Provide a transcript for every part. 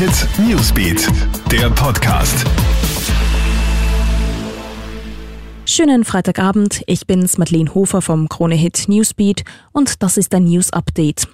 Hit Newsbeat, der Podcast. Schönen Freitagabend, ich bin's Madeleine Hofer vom Krone Hit Newsbeat und das ist ein News Update.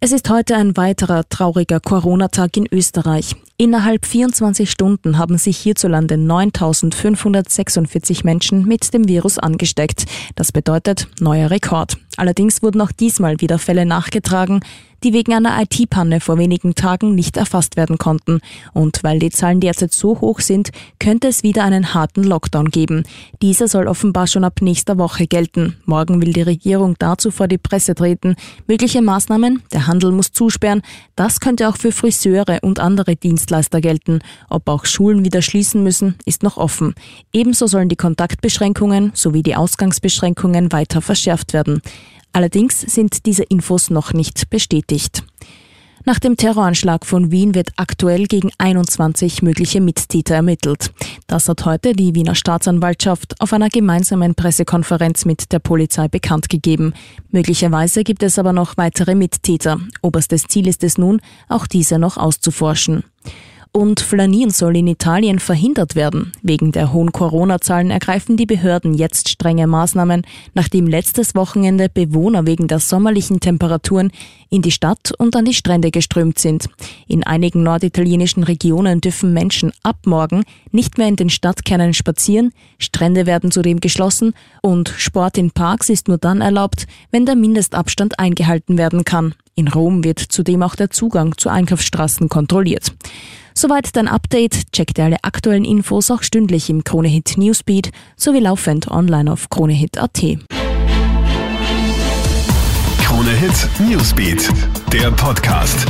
Es ist heute ein weiterer trauriger Corona-Tag in Österreich. Innerhalb 24 Stunden haben sich hierzulande 9.546 Menschen mit dem Virus angesteckt. Das bedeutet neuer Rekord. Allerdings wurden auch diesmal wieder Fälle nachgetragen, die wegen einer IT-Panne vor wenigen Tagen nicht erfasst werden konnten. Und weil die Zahlen derzeit so hoch sind, könnte es wieder einen harten Lockdown geben. Dieser soll offenbar schon ab nächster Woche gelten. Morgen will die Regierung dazu vor die Presse treten. Mögliche Maßnahmen? Der Handel muss zusperren. Das könnte auch für Friseure und andere Dienstleister gelten. Ob auch Schulen wieder schließen müssen, ist noch offen. Ebenso sollen die Kontaktbeschränkungen sowie die Ausgangsbeschränkungen weiter verschärft werden. Allerdings sind diese Infos noch nicht bestätigt. Nach dem Terroranschlag von Wien wird aktuell gegen 21 mögliche Mittäter ermittelt. Das hat heute die Wiener Staatsanwaltschaft auf einer gemeinsamen Pressekonferenz mit der Polizei bekannt gegeben. Möglicherweise gibt es aber noch weitere Mittäter. Oberstes Ziel ist es nun, auch diese noch auszuforschen und Flanieren soll in Italien verhindert werden. Wegen der hohen Corona-Zahlen ergreifen die Behörden jetzt strenge Maßnahmen, nachdem letztes Wochenende Bewohner wegen der sommerlichen Temperaturen in die Stadt und an die Strände geströmt sind. In einigen norditalienischen Regionen dürfen Menschen ab morgen nicht mehr in den Stadtkernen spazieren, Strände werden zudem geschlossen und Sport in Parks ist nur dann erlaubt, wenn der Mindestabstand eingehalten werden kann. In Rom wird zudem auch der Zugang zu Einkaufsstraßen kontrolliert. Soweit dein Update. Checkt alle aktuellen Infos auch stündlich im Kronehit Newsbeat sowie laufend online auf kronehit.at. Kronehit Newsbeat, der Podcast.